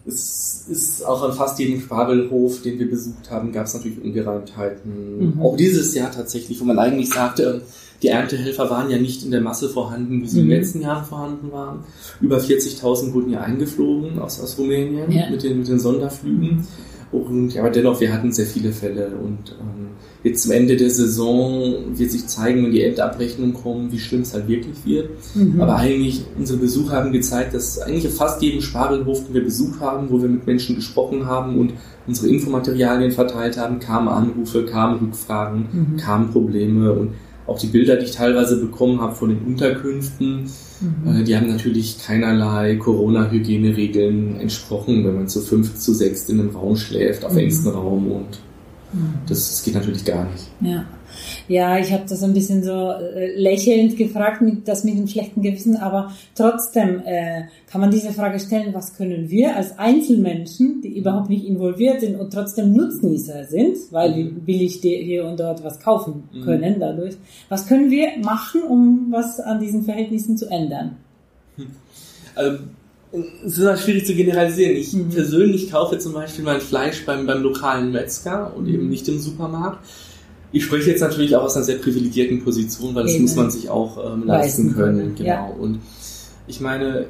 es ist auch an fast jedem Spargelhof, den wir besucht haben, gab es natürlich Ungereimtheiten. Mhm. Auch dieses Jahr tatsächlich, wo man eigentlich sagte, ähm, die Erntehelfer waren ja nicht in der Masse vorhanden, wie sie in Mhm. den letzten Jahren vorhanden waren. Über 40.000 wurden ja eingeflogen aus, aus Rumänien Ja. mit, den, mit den Sonderflügen. Und ja, aber dennoch, wir hatten sehr viele Fälle. Und ähm, jetzt zum Ende der Saison wird sich zeigen, wenn die Endabrechnungen kommen, wie schlimm es halt wirklich wird. Mhm. Aber eigentlich, unsere Besuche haben gezeigt, dass eigentlich auf fast jedem Spargelhof, den wir besucht haben, wo wir mit Menschen gesprochen haben und unsere Infomaterialien verteilt haben, kamen Anrufe, kamen Rückfragen, Mhm. kamen Probleme und auch die Bilder, die ich teilweise bekommen habe von den Unterkünften, Mhm. äh, die haben natürlich keinerlei Corona-Hygieneregeln entsprochen, wenn man zu fünf, zu sechs in einem Raum schläft, auf Mhm. engstem Raum und Mhm. das, das geht natürlich gar nicht. Ja, ja ich habe das ein bisschen so äh, lächelnd gefragt, mit, das mit dem schlechten Gewissen, aber trotzdem äh, kann man diese Frage stellen, was können wir als Einzelmenschen, die überhaupt nicht involviert sind und trotzdem Nutznießer sind, weil wir billig hier und dort was kaufen Mhm. können dadurch, was können wir machen, um was an diesen Verhältnissen zu ändern? Also, es ist halt schwierig zu generalisieren. Ich Mhm. persönlich kaufe zum Beispiel mein Fleisch beim, beim lokalen Metzger und eben nicht im Supermarkt. Ich spreche jetzt natürlich auch aus einer sehr privilegierten Position, weil das Eben. muss man sich auch ähm, leisten können, Genau. ja. Und ich meine,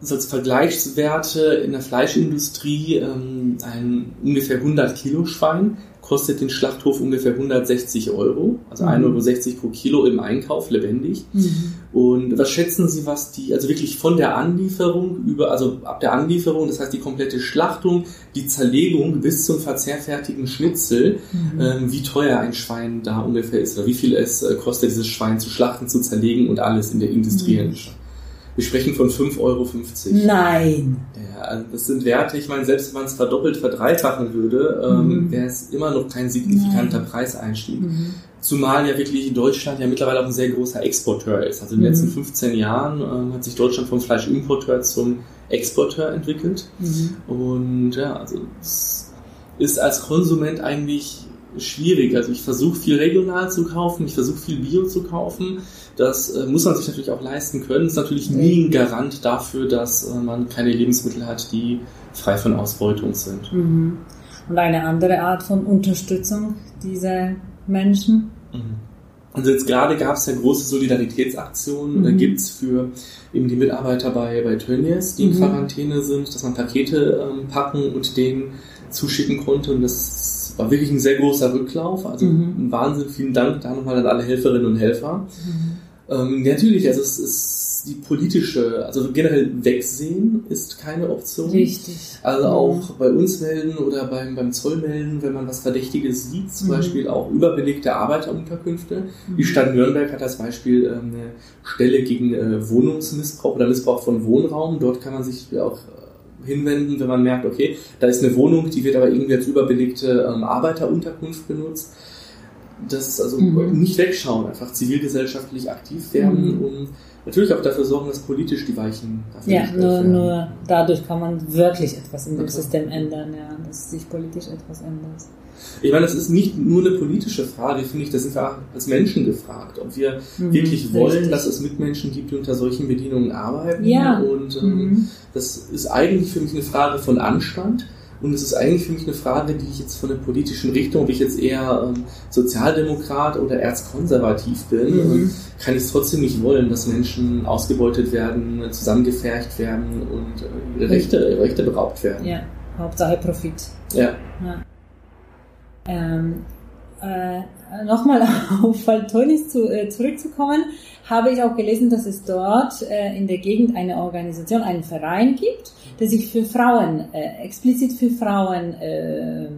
so als Vergleichswerte in der Fleischindustrie, ähm, ein ungefähr 100 Kilo Schwein kostet den Schlachthof ungefähr 160 Euro, also Mhm. 1,60 Euro pro Kilo im Einkauf, lebendig. Und was schätzen Sie, was die, also wirklich von der Anlieferung über, also ab der Anlieferung, das heißt die komplette Schlachtung, die Zerlegung bis zum verzehrfertigen Schnitzel, Mhm. ähm, wie teuer ein Schwein da ungefähr ist oder wie viel es äh, kostet, dieses Schwein zu schlachten, zu zerlegen und alles in der industriellen Mhm. Schlacht. Wir sprechen von 5,50 Euro. Nein. Ja, das sind Werte, ich meine, selbst wenn man es verdoppelt, verdreifachen würde, ähm, Mhm. wäre es immer noch kein signifikanter Preiseinstieg. Mhm. Zumal ja wirklich in Deutschland ja mittlerweile auch ein sehr großer Exporteur ist. Also in den Mhm. letzten 15 Jahren ähm, hat sich Deutschland vom Fleischimporteur zum Exporteur entwickelt. Mhm. Und ja, also es ist als Konsument eigentlich schwierig. Also ich versuche viel regional zu kaufen, ich versuche viel Bio zu kaufen. Das äh, muss man sich natürlich auch leisten können. Ist natürlich nie ein Garant dafür, dass äh, man keine Lebensmittel hat, die frei von Ausbeutung sind. Mhm. Und eine andere Art von Unterstützung dieser Menschen? Also jetzt gerade gab es ja große Solidaritätsaktionen, da Mhm. gibt's für eben die Mitarbeiter bei, bei Tönnies, die in Mhm. Quarantäne sind, dass man Pakete ähm, packen und denen zuschicken konnte und das war wirklich ein sehr großer Rücklauf, also Mhm. ein Wahnsinn, vielen Dank da nochmal an alle Helferinnen und Helfer. Ähm, natürlich, also es ist die politische, also generell Wegsehen ist keine Option. Richtig. Also Mhm. auch bei uns melden oder beim, beim Zoll melden, wenn man was Verdächtiges sieht, zum Mhm. Beispiel auch überbelegte Arbeiterunterkünfte. Die Mhm. Stadt Nürnberg hat als Beispiel ähm, eine Stelle gegen äh, Wohnungsmissbrauch oder Missbrauch von Wohnraum. Dort kann man sich auch hinwenden, wenn man merkt, okay, da ist eine Wohnung, die wird aber irgendwie als überbelegte ähm, Arbeiterunterkunft benutzt. Das ist also mhm. nicht wegschauen, einfach zivilgesellschaftlich aktiv werden mhm. und natürlich auch dafür sorgen, dass politisch die Weichen dafür Ja, nur, werden. nur dadurch kann man wirklich etwas in dem System ändern, ja, dass sich politisch etwas ändert. Ich meine, das ist nicht nur eine politische Frage, finde ich, da sind wir auch als Menschen gefragt, ob wir mhm, wirklich wollen, richtig. dass es Mitmenschen gibt, die unter solchen Bedingungen arbeiten. Ja. Und ähm, mhm. das ist eigentlich für mich eine Frage von Anstand. Und es ist eigentlich für mich eine Frage, die ich jetzt von der politischen Richtung, ob ich jetzt eher ähm, Sozialdemokrat oder erzkonservativ bin, mhm. kann ich es trotzdem nicht wollen, dass Menschen ausgebeutet werden, zusammengefercht werden und äh, ihre Rechte, ihre Rechte beraubt werden. Ja, Hauptsache Profit. Ja. ja. Ähm, äh, Nochmal auf Faltonis zu, äh, zurückzukommen, habe ich auch gelesen, dass es dort äh, in der Gegend eine Organisation, einen Verein gibt, der sich für Frauen, äh, explizit für Frauen äh,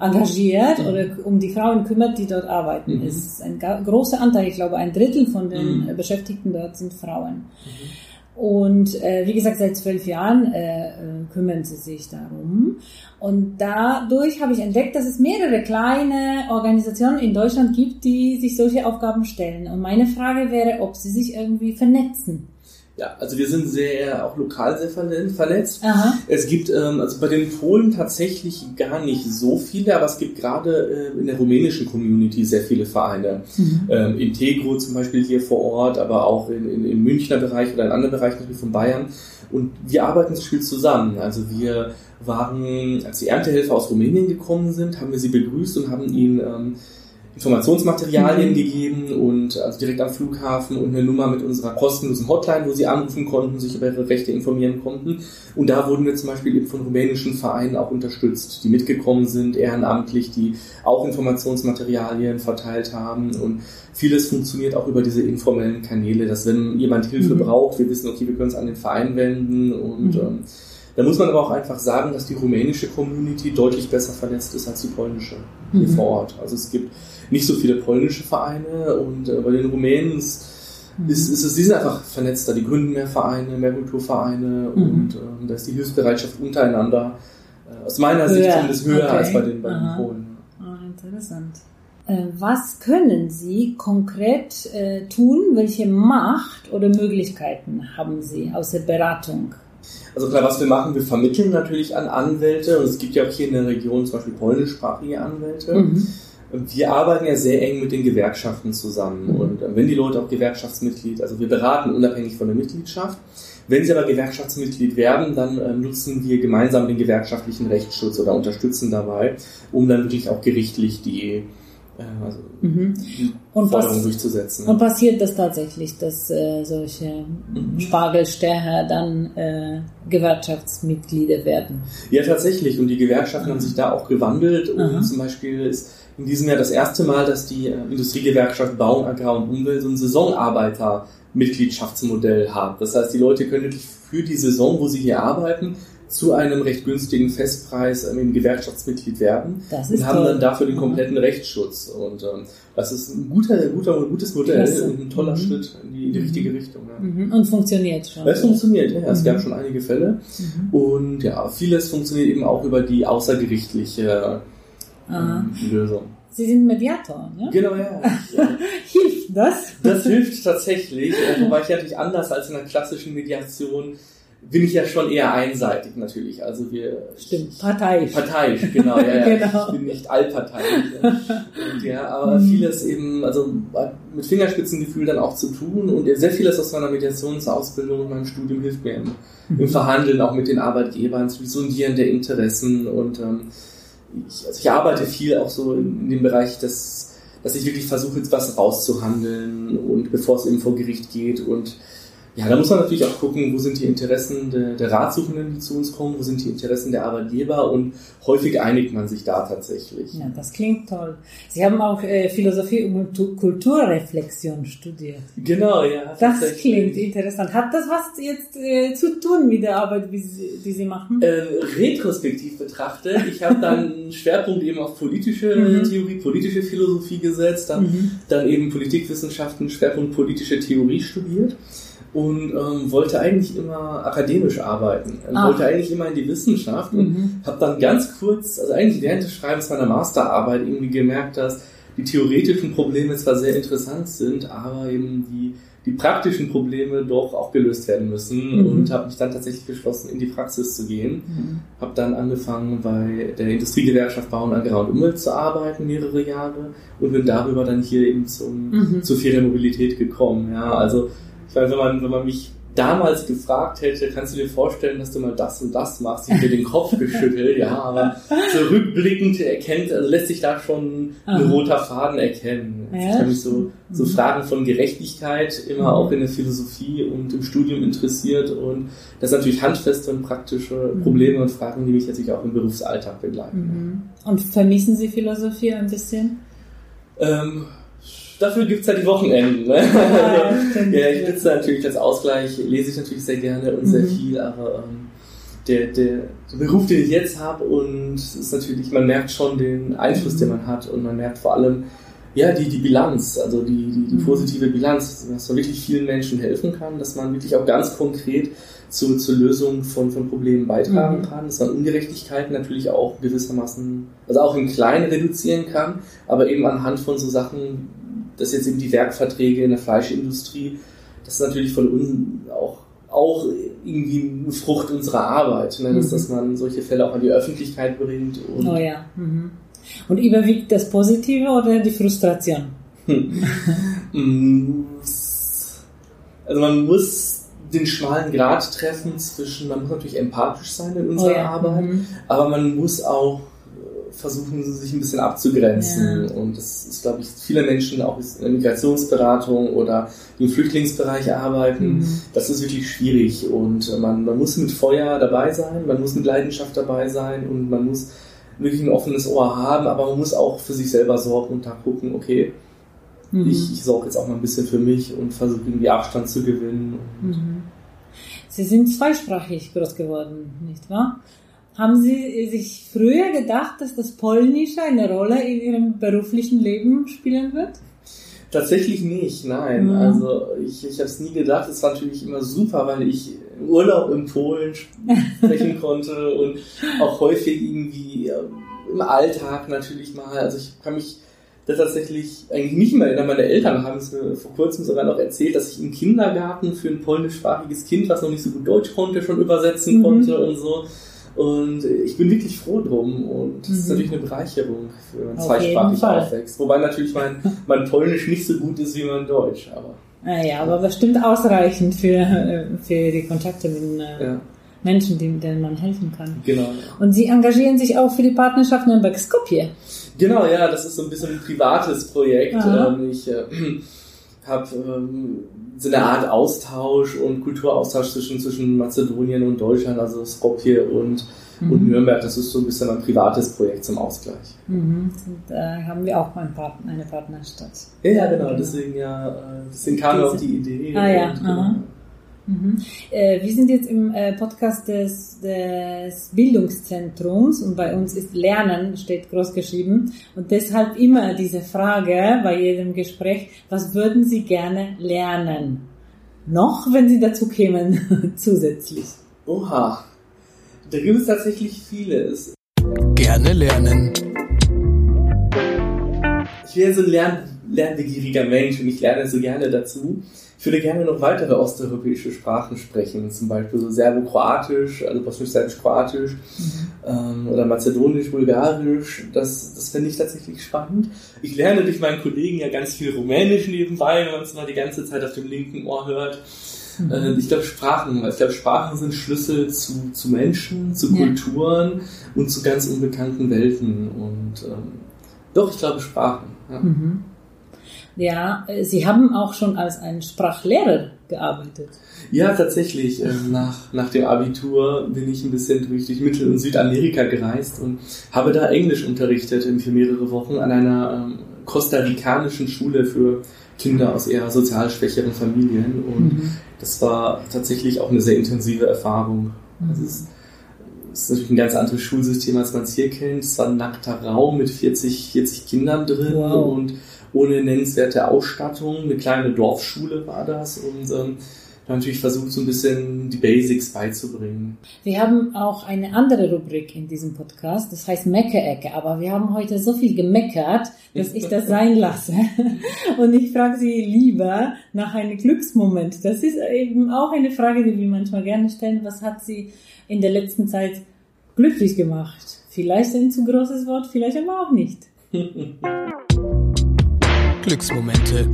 engagiert oder um die Frauen kümmert, die dort arbeiten. Mhm. Es ist ein großer Anteil, ich glaube ein Drittel von den mhm. Beschäftigten dort sind Frauen. Mhm. Und äh, wie gesagt, seit zwölf Jahren äh, äh, kümmern sie sich darum. Und dadurch habe ich entdeckt, dass es mehrere kleine Organisationen in Deutschland gibt, die sich solche Aufgaben stellen. Und meine Frage wäre, ob sie sich irgendwie vernetzen. Ja, also wir sind sehr auch lokal sehr vernetzt. Aha. Es gibt ähm, also bei den Polen tatsächlich gar nicht so viele, aber es gibt gerade äh, in der rumänischen Community sehr viele Vereine. Mhm. Ähm, Integro zum Beispiel hier vor Ort, aber auch in, in, im Münchner Bereich oder in anderen Bereichen von Bayern. Und wir arbeiten zum Beispiel zusammen. Also wir waren, als die Erntehelfer aus Rumänien gekommen sind, haben wir sie begrüßt und haben ihnen ähm, Informationsmaterialien mhm. gegeben und also direkt am Flughafen und eine Nummer mit unserer kostenlosen Hotline, wo sie anrufen konnten, sich über ihre Rechte informieren konnten. Und da wurden wir zum Beispiel eben von rumänischen Vereinen auch unterstützt, die mitgekommen sind, ehrenamtlich, die auch Informationsmaterialien verteilt haben. Und vieles funktioniert auch über diese informellen Kanäle, dass wenn jemand Hilfe mhm. braucht, wir wissen, okay, wir können es an den Verein wenden und mhm. ähm, da muss man aber auch einfach sagen, dass die rumänische Community deutlich besser vernetzt ist als die polnische hier mhm. vor Ort. Also es gibt nicht so viele polnische Vereine und äh, bei den Rumänen ist, mhm. ist, ist es, die sind einfach vernetzter, die gründen mehr Vereine, mehr Kulturvereine mhm. und äh, da ist die Hilfsbereitschaft untereinander äh, aus meiner Sicht zumindest höher okay. als bei den, bei den Polen. Ah, interessant. Äh, was können Sie konkret äh, tun? Welche Macht oder Möglichkeiten haben Sie aus der Beratung? Also klar, was wir machen, wir vermitteln natürlich an Anwälte und es gibt ja auch hier in der Region zum Beispiel polnischsprachige Anwälte. Mhm. Wir arbeiten ja sehr eng mit den Gewerkschaften zusammen und äh, wenn die Leute auch Gewerkschaftsmitglied, also wir beraten unabhängig von der Mitgliedschaft. Wenn sie aber Gewerkschaftsmitglied werden, dann äh, nutzen wir gemeinsam den gewerkschaftlichen Rechtsschutz oder unterstützen dabei, um dann wirklich auch gerichtlich die äh, also mhm. und Forderungen durchzusetzen. Und passiert das tatsächlich, dass äh, solche mhm. Spargelsteher dann äh, Gewerkschaftsmitglieder werden? Ja, tatsächlich. Und die Gewerkschaften mhm. haben sich da auch gewandelt. Und Aha. zum Beispiel ist in diesem Jahr das erste Mal, dass die äh, Industriegewerkschaft Bau, Agrar und Umwelt so ein Saisonarbeiter-Mitgliedschaftsmodell hat. Das heißt, die Leute können wirklich für die Saison, wo sie hier arbeiten, zu einem recht günstigen Festpreis ähm, Gewerkschaftsmitglied werden das und haben toll. dann dafür den kompletten mhm. Rechtsschutz. Und ähm, das ist ein guter, guter, gutes Modell Klasse. und ein toller mhm. Schritt in die, in die richtige Richtung. Ja. Mhm. Und funktioniert schon. Es funktioniert, ja. Es gab mhm. schon einige Fälle. Mhm. Und ja, vieles funktioniert eben auch über die außergerichtliche ähm, Lösung. Sie sind Mediator, ne? Genau, ja. hilft das? Das hilft tatsächlich, äh, wobei ich natürlich anders als in einer klassischen Mediation bin ich ja schon eher einseitig natürlich. Also wir stimmt parteiisch. Parteiisch, genau. Ja, ja. genau. Ich bin nicht allparteiisch. und, ja, aber mhm. vieles eben, also mit Fingerspitzengefühl dann auch zu tun und sehr vieles aus meiner Mediationsausbildung und meinem Studium hilft mir im, im mhm. Verhandeln auch mit den Arbeitgebern, zu Sondieren der Interessen und ähm, ich, also ich arbeite viel auch so in, in dem Bereich des dass ich wirklich versuche, jetzt was rauszuhandeln und bevor es eben vor Gericht geht und ja, da muss man natürlich auch gucken, wo sind die Interessen der, der Ratsuchenden, die zu uns kommen, wo sind die Interessen der Arbeitgeber und häufig einigt man sich da tatsächlich. Ja, das klingt toll. Sie haben auch äh, Philosophie und Kulturreflexion studiert. Genau, ja. Das klingt interessant. Hat das was jetzt äh, zu tun mit der Arbeit, die Sie, die Sie machen? Äh, retrospektiv betrachtet. Ich habe dann einen Schwerpunkt eben auf politische mhm. Theorie, politische Philosophie gesetzt, dann, mhm. dann eben Politikwissenschaften, Schwerpunkt politische Theorie studiert. Und ähm, wollte eigentlich immer akademisch arbeiten. Und Ah. wollte eigentlich immer in die Wissenschaft und Mhm. habe dann ganz kurz, also eigentlich während des Schreibens meiner Masterarbeit irgendwie gemerkt, dass die theoretischen Probleme zwar sehr interessant sind, aber eben die, die praktischen Probleme doch auch gelöst werden müssen Mhm. und habe mich dann tatsächlich beschlossen, in die Praxis zu gehen. Mhm. Habe dann angefangen bei der Industriegewerkschaft Bau und Agrar und Umwelt zu arbeiten, mehrere Jahre und bin darüber dann hier eben zum, Mhm. zur Ferienmobilität gekommen. Ja, also ich meine, wenn man, wenn man mich damals gefragt hätte, kannst du dir vorstellen, dass du mal das und das machst, ich hätte den Kopf geschüttelt, ja, aber so rückblickend erkennt, also lässt sich da schon ein Aha. roter Faden erkennen. Ja, ich habe mich so, so Mhm. Fragen von Gerechtigkeit immer auch in der Philosophie und im Studium interessiert und das sind natürlich handfeste und praktische Mhm. Probleme und Fragen, die mich natürlich auch im Berufsalltag begleiten. Mhm. Und vermissen Sie Philosophie ein bisschen? Ähm, dafür gibt's ja die Wochenenden. Ne? Ja, ja, ich sitze natürlich als Ausgleich, lese ich natürlich sehr gerne und sehr Mhm. viel, aber ähm, der, der, der Beruf, den ich jetzt habe und es ist natürlich, man merkt schon den Einfluss, Mhm. den man hat und man merkt vor allem, ja, die, die Bilanz, also die, die, die Mhm. positive Bilanz, dass man wirklich vielen Menschen helfen kann, dass man wirklich auch ganz konkret zu, zur Lösung von, von Problemen beitragen Mhm. kann, dass man Ungerechtigkeiten natürlich auch gewissermaßen, also auch in klein reduzieren kann, aber eben anhand von so Sachen, dass jetzt eben die Werkverträge in der Fleischindustrie, das ist natürlich von uns auch, auch irgendwie eine Frucht unserer Arbeit, ne? dass, Mhm. dass man solche Fälle auch an die Öffentlichkeit bringt und Oh ja. Mhm. Und überwiegt das Positive oder die Frustration? Mm, Also man muss den schmalen Grat treffen zwischen, man muss natürlich empathisch sein in unserer oh ja. Arbeit, Mhm. aber man muss auch versuchen, sich ein bisschen abzugrenzen. Ja. Und das ist, glaube ich, viele Menschen auch in der Migrationsberatung oder im Flüchtlingsbereich arbeiten. Mhm. Das ist wirklich schwierig und äh, man, man muss mit Feuer dabei sein, man muss mit Leidenschaft dabei sein und man muss wirklich ein offenes Ohr haben, aber man muss auch für sich selber sorgen und da gucken, okay, Mhm. ich, ich sorge jetzt auch mal ein bisschen für mich und versuche irgendwie Abstand zu gewinnen. Mhm. Sie sind zweisprachig groß geworden, nicht wahr? Haben Sie sich früher gedacht, dass das Polnische eine Rolle in Ihrem beruflichen Leben spielen wird? Tatsächlich nicht, nein. Mhm. Also ich, ich habe es nie gedacht. Es war natürlich immer super, weil ich Urlaub in Polen sprechen konnte und auch häufig irgendwie ähm, im Alltag natürlich mal. Also ich kann mich da tatsächlich eigentlich nicht mehr erinnern. Meine Eltern haben es mir vor kurzem sogar noch erzählt, dass ich im Kindergarten für ein polnischsprachiges Kind, was noch nicht so gut Deutsch konnte, schon übersetzen Mhm. konnte und so. Und ich bin wirklich froh drum und das ist Mhm. natürlich eine Bereicherung, wenn man Auf zweisprachig aufwächst. Wobei natürlich mein, mein Polnisch nicht so gut ist wie mein Deutsch, aber Naja, aber bestimmt ausreichend für, äh, für die Kontakte mit den äh, ja, Menschen, denen man helfen kann. genau. Und Sie engagieren sich auch für die Partnerschaft Nürnberg-Skopje. Genau, ja, das ist so ein bisschen ein privates Projekt. Ähm, ich äh, habe ähm, so eine Art Austausch und Kulturaustausch zwischen, zwischen Mazedonien und Deutschland, also Skopje und, und Mhm. Nürnberg. Das ist so ein bisschen ein privates Projekt zum Ausgleich. Mhm. Und, äh, haben wir auch Partner, eine Partnerstadt. Ja, ja, genau. Deswegen ja, äh, deswegen kam mir auch Diese- die Idee. Ah, ja, und, aha. Mhm. Äh, wir sind jetzt im äh, Podcast des, des Bildungszentrums und bei uns ist Lernen, steht groß geschrieben. Und deshalb immer diese Frage bei jedem Gespräch, was würden Sie gerne lernen? Noch, wenn Sie dazu kämen, zusätzlich. Oha. Da gibt es tatsächlich vieles. Gerne lernen. Ich wäre so ein lern lernbegieriger Mensch und ich lerne so gerne dazu. Ich würde gerne noch weitere osteuropäische Sprachen sprechen, zum Beispiel so Serbo-Kroatisch, also Bosnisch-Serbisch-Kroatisch ähm, oder Mazedonisch, Bulgarisch. Das, das finde ich tatsächlich spannend. Ich lerne durch meinen Kollegen ja ganz viel Rumänisch nebenbei, wenn man es mal die ganze Zeit auf dem linken Ohr hört. Äh, ich glaube Sprachen, ich glaube Sprachen sind Schlüssel zu, zu Menschen, zu Ja. Kulturen und zu ganz unbekannten Welten. Und ähm, doch, ich glaube Sprachen. Ja. Mhm. Ja, äh, Sie haben auch schon als ein Sprachlehrer gearbeitet. Ja, tatsächlich. Ähm, nach, nach dem Abitur bin ich ein bisschen durch, durch Mittel- und Südamerika gereist und habe da Englisch unterrichtet in für mehrere Wochen an einer ähm, kostarikanischen Schule für Kinder aus eher sozial schwächeren Familien. Und Mhm. das war tatsächlich auch eine sehr intensive Erfahrung. Also es ist, es ist natürlich ein ganz anderes Schulsystem, als man es hier kennt. Es war ein nackter Raum mit 40, 40 Kindern drin Wow. und ohne nennenswerte Ausstattung. Eine kleine Dorfschule war das und ähm, natürlich versucht, so ein bisschen die Basics beizubringen. Wir haben auch eine andere Rubrik in diesem Podcast, das heißt Meckerecke, aber wir haben heute so viel gemeckert, dass ich das sein lasse. Und ich frage Sie lieber nach einem Glücksmoment. Das ist eben auch eine Frage, die wir manchmal gerne stellen. Was hat Sie in der letzten Zeit glücklich gemacht? Vielleicht ein zu großes Wort, vielleicht aber auch nicht. Glücksmomente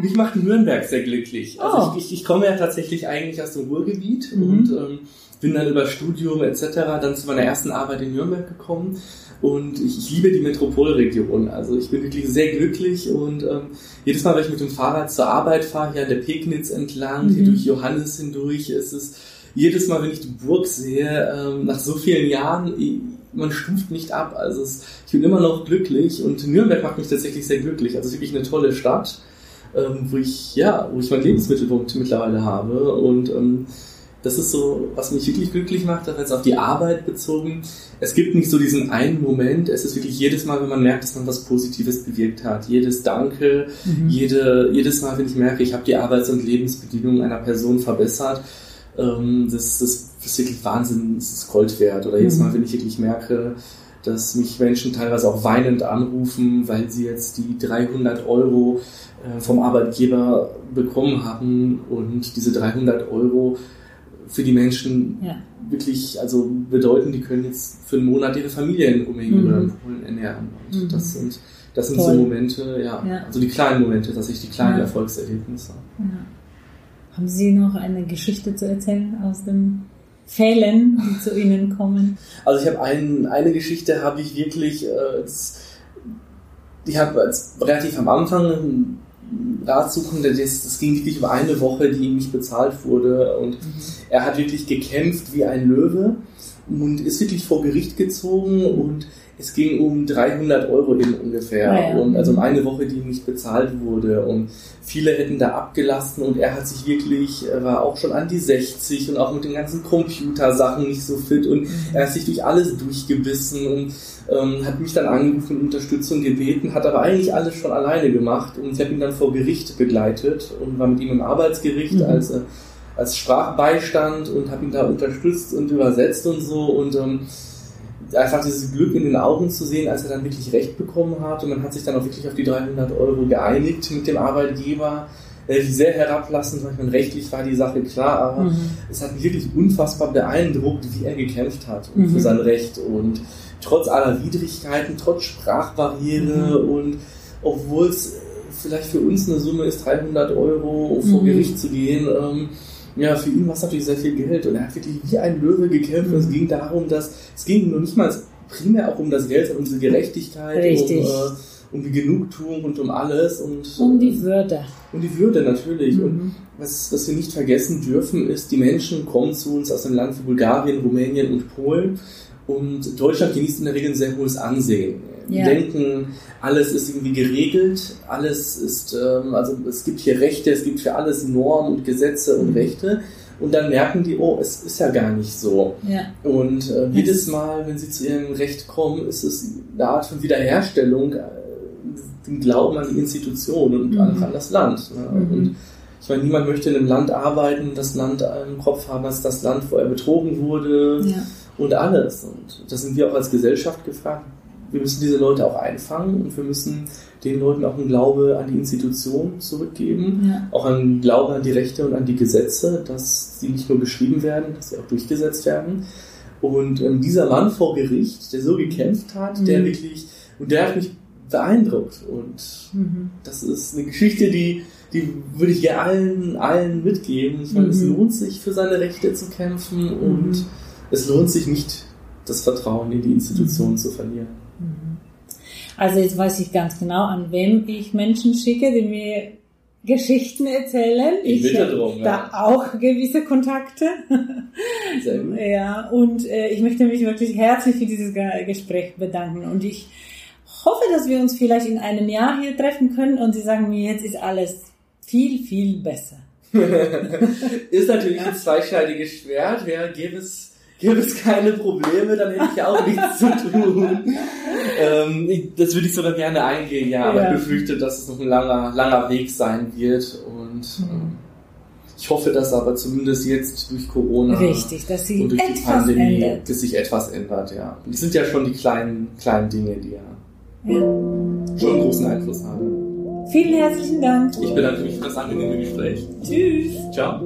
mich macht Nürnberg sehr glücklich. Also oh. ich, ich, ich, komme ja tatsächlich eigentlich aus dem Ruhrgebiet mhm. und ähm, bin dann über Studium etc. dann zu meiner ersten Arbeit in Nürnberg gekommen und ich, ich liebe die Metropolregion. Also ich bin wirklich sehr glücklich und ähm, jedes Mal, wenn ich mit dem Fahrrad zur Arbeit fahre, hier an der Pegnitz entlang, mhm. hier durch Johannes hindurch, ist es jedes Mal, wenn ich die Burg sehe, ähm, nach so vielen Jahren, man stuft nicht ab. Also es, ich bin immer noch glücklich und Nürnberg macht mich tatsächlich sehr glücklich. Also es ist wirklich eine tolle Stadt ähm, wo ich, ja, wo ich meinen Lebensmittelpunkt mittlerweile habe und ähm, das ist so, was mich wirklich glücklich macht, jetzt auf die Arbeit bezogen. Es gibt nicht so diesen einen Moment, es ist wirklich jedes Mal, wenn man merkt, dass man was Positives bewirkt hat. Jedes Danke, mhm. jede, jedes Mal, wenn ich merke, ich habe die Arbeits- und Lebensbedingungen einer Person verbessert, ähm, das, das, das ist wirklich Wahnsinn, das ist Gold wert. Oder jedes mhm. Mal, wenn ich wirklich merke, dass mich Menschen teilweise auch weinend anrufen, weil sie jetzt die 300 Euro äh, vom Arbeitgeber bekommen haben und diese 300 Euro für die Menschen ja. wirklich also bedeuten, die können jetzt für einen Monat ihre Familie in Rumänien mhm. oder in Polen ernähren. Und mhm. das sind, das sind so Momente, ja, ja, also die kleinen Momente, dass ich die kleinen ja. Erfolgserlebnisse. Haben Sie noch eine Geschichte zu erzählen aus dem Fällen, die zu Ihnen kommen? Also ich habe ein, eine Geschichte, habe ich wirklich, äh, ich habe relativ am Anfang Ratsuchende, das, das ging wirklich über eine Woche, die ihm nicht bezahlt wurde und mhm. er hat wirklich gekämpft wie ein Löwe und ist wirklich vor Gericht gezogen und es ging um 300 Euro eben ungefähr ah, ja. und also um eine Woche, die nicht bezahlt wurde und viele hätten da abgelassen und er hat sich wirklich, er war auch schon an die 60 und auch mit den ganzen Computersachen nicht so fit und mhm. er hat sich durch alles durchgebissen und ähm, hat mich dann angerufen und Unterstützung gebeten, hat aber eigentlich alles schon alleine gemacht und ich habe ihn dann vor Gericht begleitet und war mit ihm im Arbeitsgericht mhm. als, äh, als Sprachbeistand und habe ihn da unterstützt und übersetzt und so und ähm, einfach dieses Glück in den Augen zu sehen, als er dann wirklich Recht bekommen hat und man hat sich dann auch wirklich auf die 300 Euro geeinigt mit dem Arbeitgeber äh, sehr herablassend, weil ich meine, rechtlich war die Sache klar, aber mhm. es hat mich wirklich unfassbar beeindruckt, wie er gekämpft hat mhm. für sein Recht und trotz aller Widrigkeiten, trotz Sprachbarriere mhm. und obwohl es vielleicht für uns eine Summe ist, 300 Euro vor mhm. Gericht zu gehen, ähm, ja, für ihn war es natürlich sehr viel Geld und er hat wirklich wie ein Löwe gekämpft. Mhm. Es ging darum, dass es ging nur nicht mal primär auch um das Geld, sondern um diese Gerechtigkeit, Richtig. um, äh, um die Genugtuung und um alles und um die Würde. Um die Würde natürlich. Mhm. Und was, was wir nicht vergessen dürfen, ist, die Menschen kommen zu uns aus einem Land wie Bulgarien, Rumänien und Polen und Deutschland genießt in der Regel ein sehr hohes Ansehen. Ja. Denken, alles ist irgendwie geregelt, alles ist, ähm, also es gibt hier Rechte, es gibt für alles Normen und Gesetze und mhm. Rechte. Und dann merken die, oh, es ist ja gar nicht so. Ja. Und äh, jedes Mal, wenn sie zu ihrem Recht kommen, ist es eine Art von Wiederherstellung, äh, den Glauben an die Institution und mhm. an, das Land. Ne? Mhm. Und ich meine, niemand möchte in einem Land arbeiten, das Land im Kopf haben als das Land, wo er betrogen wurde. Ja und alles. Und da sind wir auch als Gesellschaft gefragt. Wir müssen diese Leute auch einfangen und wir müssen den Leuten auch einen Glaube an die Institution zurückgeben, ja. auch einen Glaube an die Rechte und an die Gesetze, dass sie nicht nur geschrieben werden, dass sie auch durchgesetzt werden. Und ähm, dieser Mann vor Gericht, der so gekämpft hat, mhm. der wirklich, und der hat mich beeindruckt. Und mhm. das ist eine Geschichte, die, die würde ich allen, allen mitgeben. Ich meine, mhm. es lohnt sich für seine Rechte zu kämpfen und mhm es lohnt sich nicht, das Vertrauen in die Institutionen mhm. zu verlieren. Mhm. Also jetzt weiß ich ganz genau, an wem ich Menschen schicke, die mir Geschichten erzählen. Ich, ich habe drum, da ja. auch gewisse Kontakte. Sehr gut. Ja, und äh, ich möchte mich wirklich herzlich für dieses Gespräch bedanken. Und ich hoffe, dass wir uns vielleicht in einem Jahr hier treffen können und Sie sagen mir, jetzt ist alles viel, viel besser. ist natürlich ein zweischneidiges Schwert. Wer gäbe es gäbe es keine Probleme, dann hätte ich auch nichts zu tun. Ähm, das würde ich sogar gerne eingehen, ja, aber ja. ich befürchte, dass es noch ein langer, langer Weg sein wird und mhm. ähm, Ich hoffe, dass aber zumindest jetzt durch Corona Richtig, dass sie und durch die etwas Pandemie, ändert. dass sich etwas ändert, ja. Das sind ja schon die kleinen, kleinen Dinge, die ja Ja. schon einen großen Einfluss haben. Vielen herzlichen Dank. Ich bedanke mich für das angenehme Gespräch. Tschüss. Ciao.